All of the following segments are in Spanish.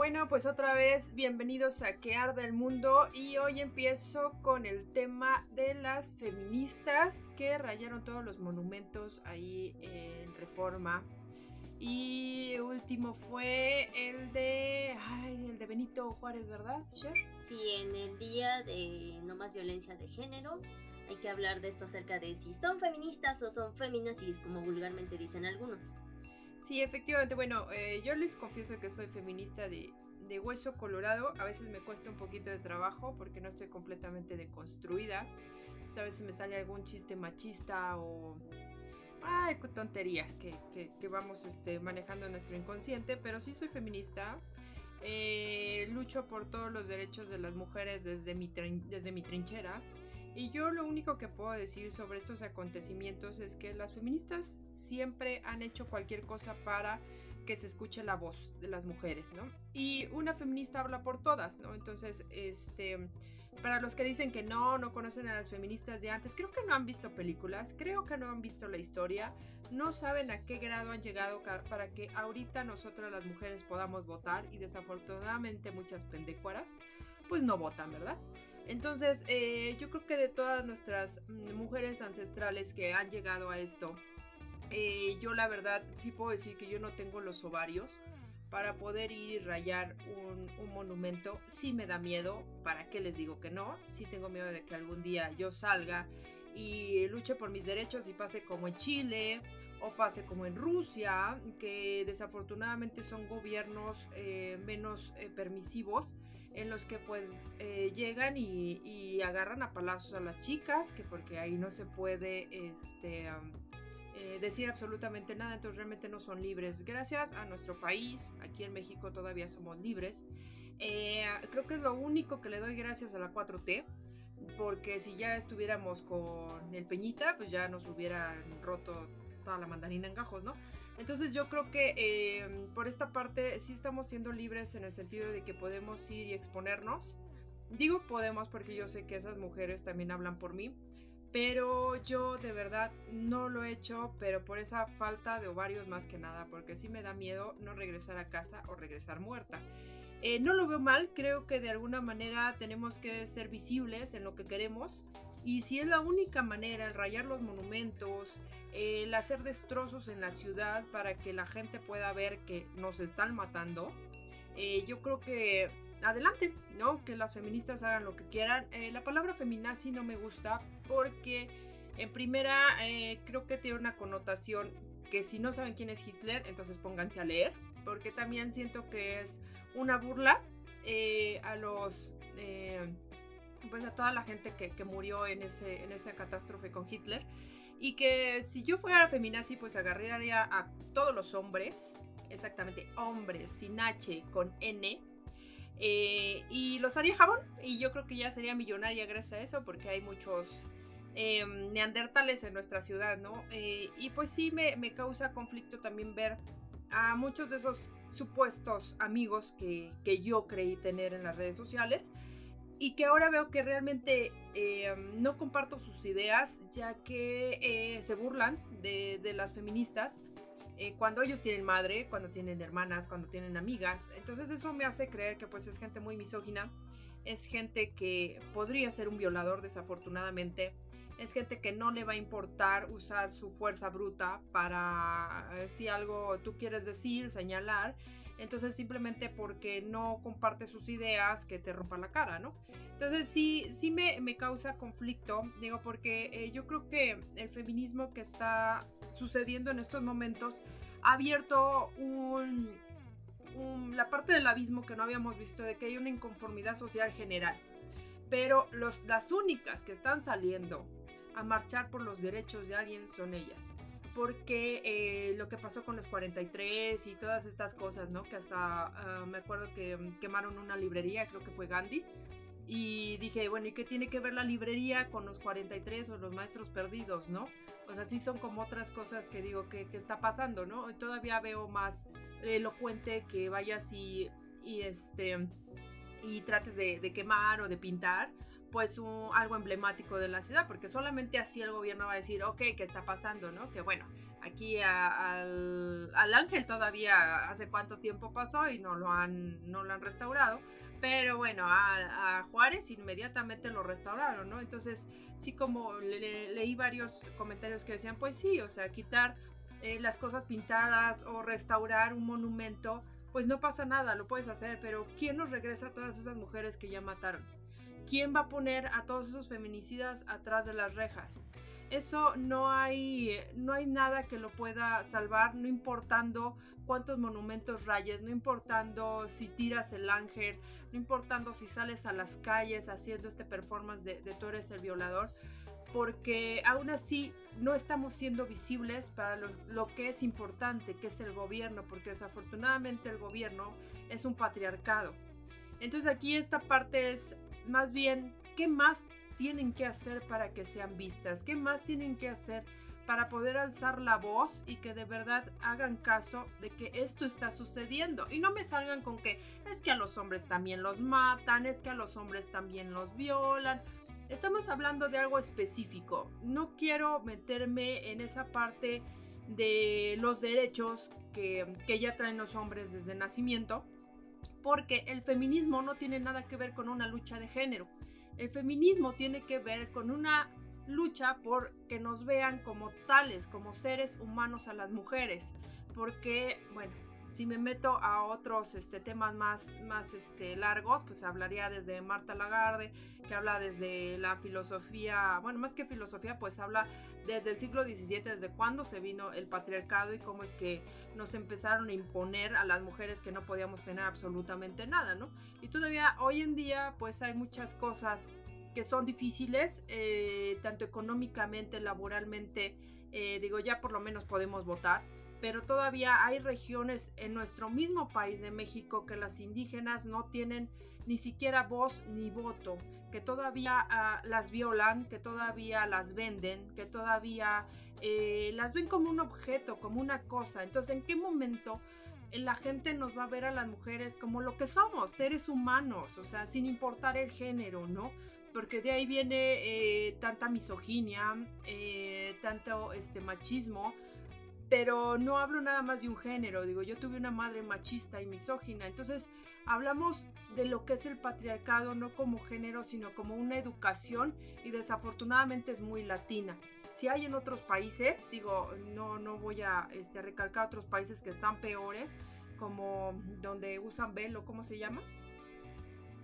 Bueno, pues otra vez bienvenidos a Que Arda el Mundo y hoy empiezo con el tema de las feministas que rayaron todos los monumentos ahí en Reforma. Y último fue el de, ay, el de Benito Juárez, ¿verdad, Cher? Sí, en el día de no más violencia de género hay que hablar de esto acerca de si son feministas o son feminazis, como vulgarmente dicen algunos. Sí, efectivamente. Bueno, eh, yo les confieso que soy feminista de, hueso colorado. A veces me cuesta un poquito de trabajo porque no estoy completamente deconstruida. a veces me sale algún chiste machista o... Ay, tonterías que, que, vamos este, manejando nuestro inconsciente. Pero sí soy feminista. Eh, lucho por todos los derechos de las mujeres desde mi, desde mi trinchera. Y yo lo único que puedo decir sobre estos acontecimientos es que las feministas siempre han hecho cualquier cosa para que se escuche la voz de las mujeres, ¿no? Y una feminista habla por todas, ¿no? Entonces, este, para los que dicen que no, no conocen a las feministas de antes, creo que no han visto películas, creo que no han visto la historia, no saben a qué grado han llegado para que ahorita nosotras las mujeres podamos votar y desafortunadamente muchas pendecuaras pues no votan, ¿verdad? Entonces, eh, yo creo que de todas nuestras mm, mujeres ancestrales que han llegado a esto, eh, yo la verdad sí puedo decir que yo no tengo los ovarios para poder ir y rayar un, monumento. Sí me da miedo, ¿para qué les digo que no? Sí tengo miedo de que algún día yo salga y luche por mis derechos y pase como en Chile o pase como en Rusia, que desafortunadamente son gobiernos eh, menos permisivos en los que pues eh, llegan y, agarran a palazos a las chicas, que porque ahí no se puede este, eh, decir absolutamente nada, entonces realmente no son libres. Gracias a nuestro país, aquí en México todavía somos libres. Eh, creo que es lo único que le doy gracias a la 4T, porque si ya estuviéramos con el Peñita, pues ya nos hubieran roto toda la mandarina en gajos, ¿no? Entonces yo creo que eh, por esta parte sí estamos siendo libres en el sentido de que podemos ir y exponernos. Digo podemos porque yo sé que esas mujeres también hablan por mí, pero yo de verdad no lo he hecho, pero por esa falta de ovarios más que nada, porque sí me da miedo no regresar a casa o regresar muerta. Eh, no lo veo mal, creo que de alguna manera tenemos que ser visibles en lo que queremos y si es la única manera, el rayar los monumentos, el hacer destrozos en la ciudad para que la gente pueda ver que nos están matando, eh, yo creo que adelante, ¿no? Que las feministas hagan lo que quieran. Eh, la palabra feminazi no me gusta porque en primera eh, creo que tiene una connotación que si no saben quién es Hitler, entonces pónganse a leer, porque también siento que es una burla a los pues a toda la gente que, murió en, ese, en esa catástrofe con Hitler. Y que si yo fuera feminazi, pues agarraría a todos los hombres, exactamente hombres, sin H, con N, eh, y los haría jabón. Y yo creo que ya sería millonaria gracias a eso, porque hay muchos em, neandertales en nuestra ciudad, ¿no? Eh, y pues sí me, me, causa conflicto también ver a muchos de esos supuestos amigos que, que yo creí tener en las redes sociales y que ahora veo que realmente eh, no comparto sus ideas, ya que eh, se burlan de, las feministas eh, cuando ellos tienen madre, cuando tienen hermanas, cuando tienen amigas. Entonces eso me hace creer que pues es gente muy misógina, es gente que podría ser un violador desafortunadamente, es gente que no le va a importar usar su fuerza bruta para si algo tú quieres decir, señalar entonces simplemente porque no comparte sus ideas que te rompa la cara, ¿no? Entonces sí, sí me, causa conflicto, digo, porque eh, yo creo que el feminismo que está sucediendo en estos momentos ha abierto un, la parte del abismo que no habíamos visto, de que hay una inconformidad social general. Pero los, las únicas que están saliendo a marchar por los derechos de alguien son ellas porque eh, lo que pasó con los 43 y todas estas cosas, ¿no? Que hasta ah, me acuerdo que mm, quemaron una librería, creo que fue Gandhi, y dije, bueno, ¿y qué tiene que ver la librería con los 43 o los maestros perdidos, no? O sea, sí son como otras cosas que digo que, está pasando, ¿no? Todavía veo más elocuente que vayas y, y este y trates de, de quemar o de pintar pues un, algo emblemático de la ciudad, porque solamente así el gobierno va a decir, ok, ¿qué está pasando? ¿no? Que bueno, aquí al, ángel todavía hace cuánto tiempo pasó y no lo han, no lo han restaurado, pero bueno, a, Juárez inmediatamente lo restauraron, ¿no? Entonces, sí como leí varios comentarios que decían, pues sí, o sea, quitar eh, las cosas pintadas o restaurar un monumento, pues no pasa nada, lo puedes hacer, pero ¿quién nos regresa a todas esas mujeres que ya mataron? ¿Quién va a poner a todos esos feminicidas atrás de las rejas? Eso no hay, no hay nada que lo pueda salvar, no importando cuántos monumentos rayes, no importando si tiras el ángel, no importando si sales a las calles haciendo este performance de, de tú eres el violador, porque aún así no estamos siendo visibles para lo, que es importante, que es el gobierno, porque desafortunadamente el gobierno es un patriarcado. Entonces aquí esta parte es más bien, ¿qué más tienen que hacer para que sean vistas? ¿Qué más tienen que hacer para poder alzar la voz y que de verdad hagan caso de que esto está sucediendo? Y no me salgan con que es que a los hombres también los matan, es que a los hombres también los violan. Estamos hablando de algo específico. No quiero meterme en esa parte de los derechos que, ya traen los hombres desde nacimiento, porque el feminismo no tiene nada que ver con una lucha de género. El feminismo tiene que ver con una lucha por que nos vean como tales, como seres humanos a las mujeres, porque, bueno, si me meto a otros este, temas más, más este, largos, pues hablaría desde Marta Lagarde, que habla desde la filosofía, bueno, más que filosofía, pues habla desde el siglo XVII, desde cuándo se vino el patriarcado y cómo es que nos empezaron a imponer a las mujeres que no podíamos tener absolutamente nada, ¿no? Y todavía hoy en día, pues hay muchas cosas que son difíciles, eh, tanto económicamente, laboralmente, eh, digo, ya por lo menos podemos votar pero todavía hay regiones en nuestro mismo país de México que las indígenas no tienen ni siquiera voz ni voto, que todavía ah, las violan, que todavía las venden, que todavía eh, las ven como un objeto, como una cosa. Entonces, ¿en qué momento la gente nos va a ver a las mujeres como lo que somos, seres humanos, o sea, sin importar el género, ¿no? Porque de ahí viene eh, tanta misoginia, eh, tanto este machismo, pero no hablo nada más de un género, digo, yo tuve una madre machista y misógina, entonces hablamos de lo que es el patriarcado no como género, sino como una educación y desafortunadamente es muy latina. Si hay en otros países, digo, no, no voy a este, recalcar otros países que están peores, como donde usan velo, ¿cómo se llama?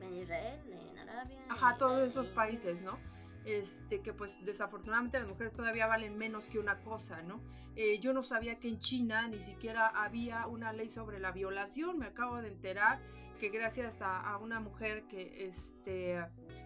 En Israel, en Arabia. Ajá, todos esos países, ¿no? Este, que pues desafortunadamente las mujeres todavía valen menos que una cosa, ¿no? Eh, yo no sabía que en China ni siquiera había una ley sobre la violación, me acabo de enterar que gracias a, una mujer que este,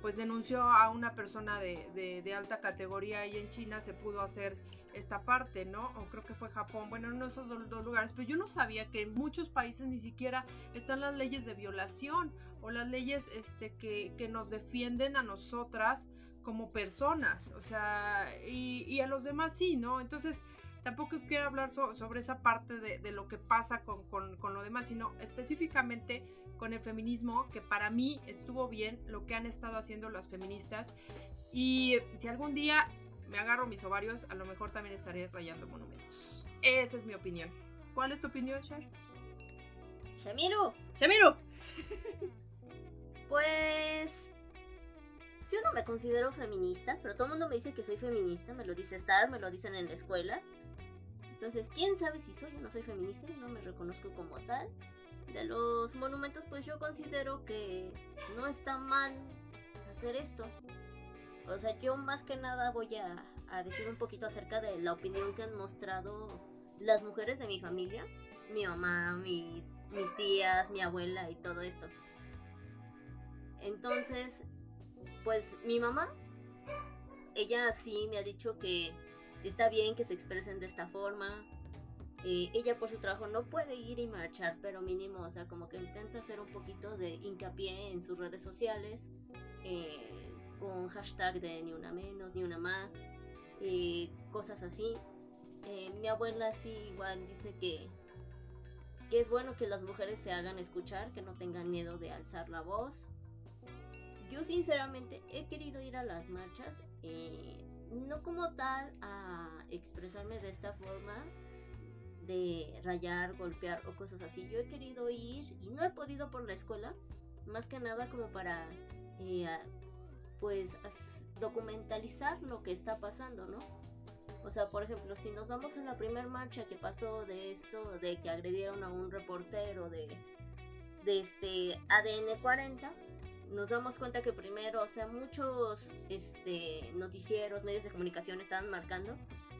pues denunció a una persona de, de, alta categoría ahí en China se pudo hacer esta parte, ¿no? O creo que fue Japón, bueno, en esos dos, lugares, pero yo no sabía que en muchos países ni siquiera están las leyes de violación o las leyes este, que nos defienden a nosotras como personas, o sea, y, a los demás sí, ¿no? Entonces, tampoco quiero hablar sobre esa parte de, lo que pasa con, con, lo demás, sino específicamente con el feminismo, que para mí estuvo bien lo que han estado haciendo las feministas. Y si algún día me agarro mis ovarios, a lo mejor también estaré rayando monumentos. Esa es mi opinión. ¿Cuál es tu opinión, Shar? Shamiru. Shamiru. pues yo no me considero feminista, pero todo el mundo me dice que soy feminista, me lo dice Star, me lo dicen en la escuela. Entonces, quién sabe si soy o no soy feminista, no me reconozco como tal. De los monumentos, pues yo considero que no está mal hacer esto. O sea, yo más que nada voy a, decir un poquito acerca de la opinión que han mostrado las mujeres de mi familia, mi mamá, mis tías, mi abuela y todo esto. Entonces, pues mi mamá, ella sí me ha dicho que está bien que se expresen de esta forma. Eh, ella por su trabajo no puede ir y marchar, pero mínimo, o sea, como que intenta hacer un poquito de hincapié en sus redes sociales, eh, con hashtag de ni una menos, ni una más, eh, cosas así. mi abuela sí igual dice que, que es bueno que las mujeres se hagan escuchar, que no tengan miedo de alzar la voz, yo sinceramente he querido ir a las marchas, eh, no como tal a expresarme de esta forma, de rayar, golpear o cosas así. Yo he querido ir y no he podido por la escuela, más que nada como para, eh, pues, documentalizar lo que está pasando, ¿no? O sea, por ejemplo, si nos vamos a la primera marcha que pasó de esto, de que agredieron a un reportero de, de este ADN 40, nos damos cuenta que primero, o sea, muchos este, noticieros, medios de comunicación estaban marcando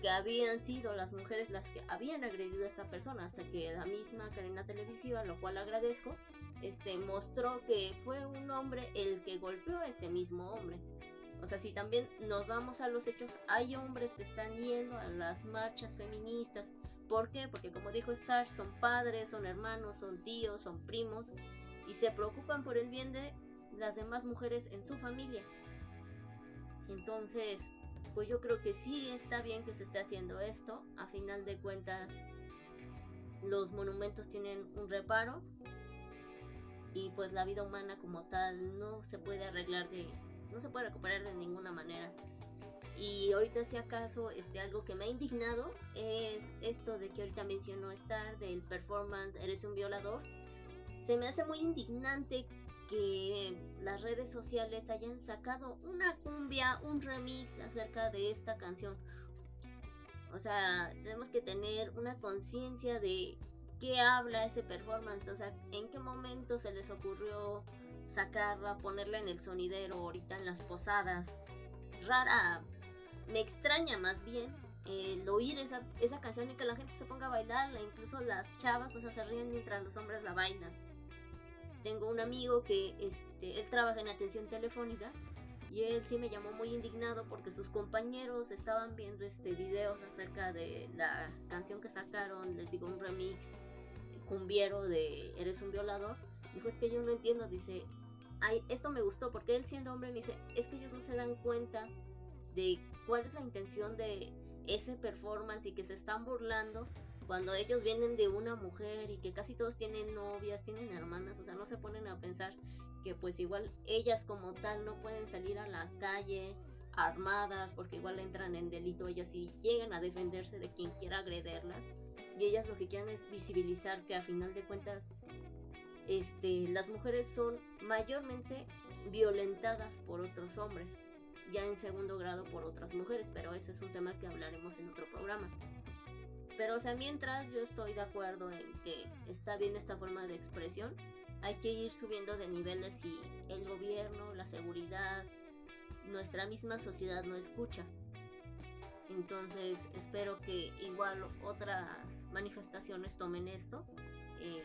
que habían sido las mujeres las que habían agredido a esta persona, hasta que la misma cadena televisiva, lo cual agradezco, este, mostró que fue un hombre el que golpeó a este mismo hombre. O sea, si también nos vamos a los hechos, hay hombres que están yendo a las marchas feministas. ¿Por qué? Porque como dijo Star, son padres, son hermanos, son tíos, son primos y se preocupan por el bien de las demás mujeres en su familia. Entonces, pues yo creo que sí está bien que se esté haciendo esto. A final de cuentas, los monumentos tienen un reparo y pues la vida humana como tal no se puede arreglar de no se puede recuperar de ninguna manera. Y ahorita si acaso este, algo que me ha indignado es esto de que ahorita mencionó Star del performance Eres un violador. Se me hace muy indignante que las redes sociales hayan sacado una cumbia, un remix acerca de esta canción. O sea, tenemos que tener una conciencia de qué habla ese performance, o sea, en qué momento se les ocurrió sacarla, ponerla en el sonidero, ahorita en las posadas. Rara, me extraña más bien el oír esa, esa canción y que la gente se ponga a bailarla, incluso las chavas, o sea, se ríen mientras los hombres la bailan. Tengo un amigo que este, él trabaja en atención telefónica y él sí me llamó muy indignado porque sus compañeros estaban viendo este videos acerca de la canción que sacaron, les digo un remix cumbiero de Eres un violador. Dijo, es que yo no entiendo, dice, Ay, esto me gustó porque él siendo hombre me dice, es que ellos no se dan cuenta de cuál es la intención de ese performance y que se están burlando cuando ellos vienen de una mujer y que casi todos tienen novias, tienen hermanas, o sea, no se ponen a pensar que pues igual ellas como tal no pueden salir a la calle armadas porque igual entran en delito ellas y llegan a defenderse de quien quiera agrederlas y ellas lo que quieren es visibilizar que a final de cuentas este, las mujeres son mayormente violentadas por otros hombres, ya en segundo grado por otras mujeres, pero eso es un tema que hablaremos en otro programa. Pero o sea, mientras yo estoy de acuerdo en que está bien esta forma de expresión, hay que ir subiendo de niveles si el gobierno, la seguridad, nuestra misma sociedad no escucha. Entonces espero que igual otras manifestaciones tomen esto. Eh,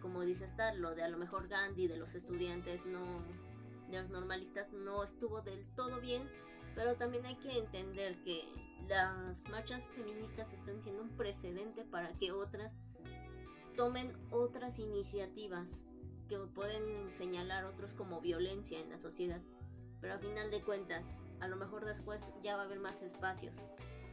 como dice Star, lo de a lo mejor Gandhi, de los estudiantes no, de los normalistas no estuvo del todo bien, pero también hay que entender que las marchas feministas están siendo un precedente para que otras tomen otras iniciativas que pueden señalar otros como violencia en la sociedad. Pero a final de cuentas, a lo mejor después ya va a haber más espacios.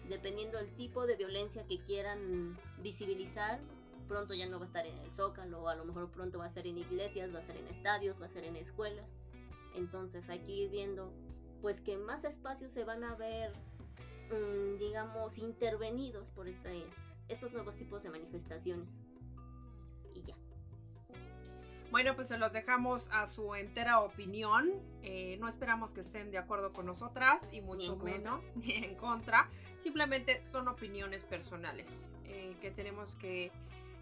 Dependiendo del tipo de violencia que quieran visibilizar, pronto ya no va a estar en el zócalo, a lo mejor pronto va a ser en iglesias, va a ser en estadios, va a ser en escuelas. Entonces hay que ir viendo pues que más espacios se van a ver, mm, digamos, intervenidos por este, estos nuevos tipos de manifestaciones. Y ya. Bueno, pues se los dejamos a su entera opinión. Eh, no esperamos que estén de acuerdo con nosotras y mucho menos ni en contra. Simplemente son opiniones personales eh, que tenemos que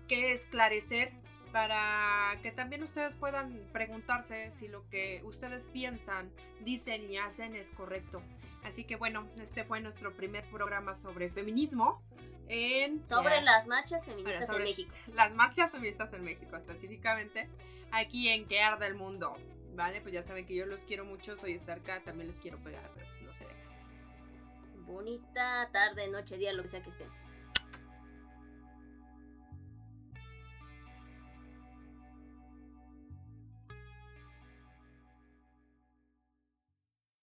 que esclarecer para que también ustedes puedan preguntarse si lo que ustedes piensan, dicen y hacen es correcto. Así que bueno, este fue nuestro primer programa sobre feminismo. En, sobre las marchas feministas en México. Las marchas feministas en México específicamente, aquí en Que Arda el Mundo. Vale, pues ya saben que yo los quiero mucho, soy Starka, también les quiero pegar, pero pues no se dejan. Bonita tarde, noche, día, lo que sea que estén.